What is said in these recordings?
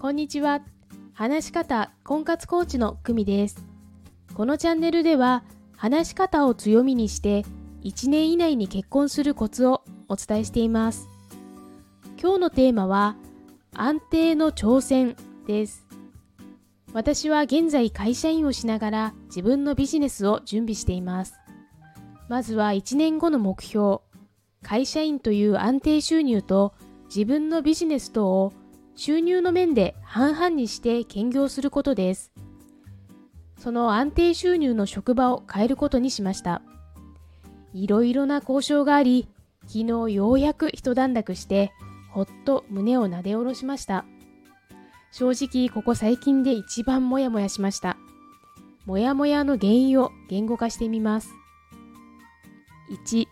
こんにちは。話し方婚活コーチの久美です。このチャンネルでは、話し方を強みにして1年以内に結婚するコツをお伝えしています。今日のテーマは、安定の挑戦です。私は現在会社員をしながら自分のビジネスを準備しています。まずは1年後の目標、会社員という安定収入と自分のビジネスとを収入の面で半々にして兼業することです。その安定収入の職場を変えることにしました。いろいろな交渉があり、昨日ようやく一段落して、ほっと胸をなで下ろしました。正直ここ最近で一番モヤモヤしました。モヤモヤの原因を言語化してみます。1、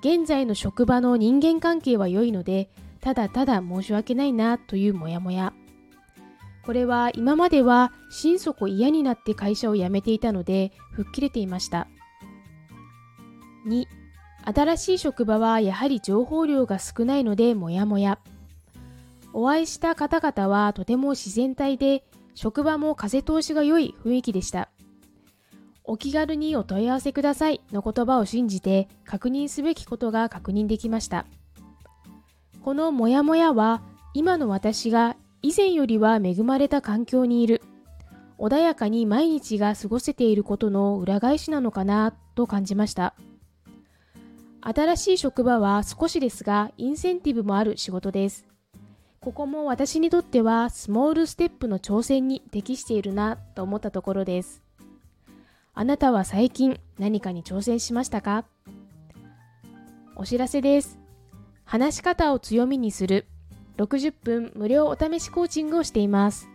現在の職場の人間関係は良いので、ただただ申し訳ないなというモヤモヤ。これは今までは心底嫌になって会社を辞めていたので吹っ切れていました。2、新しい職場はやはり情報量が少ないのでモヤモヤ。お会いした方々はとても自然体で、職場も風通しが良い雰囲気でした。お気軽にお問い合わせくださいの言葉を信じて確認すべきことが確認できました。このモヤモヤは今の私が以前よりは恵まれた環境にいる穏やかに毎日が過ごせていることの裏返しなのかなと感じました新しい職場は少しですがインセンティブもある仕事ですここも私にとってはスモールステップの挑戦に適しているなと思ったところです。あなたは最近何かに挑戦しましたか？お知らせです。話し方を強みにする60分無料お試しコーチングをしています。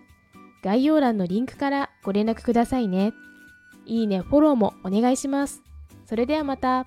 概要欄のリンクからご連絡くださいね。いいね、フォローもお願いします。それではまた。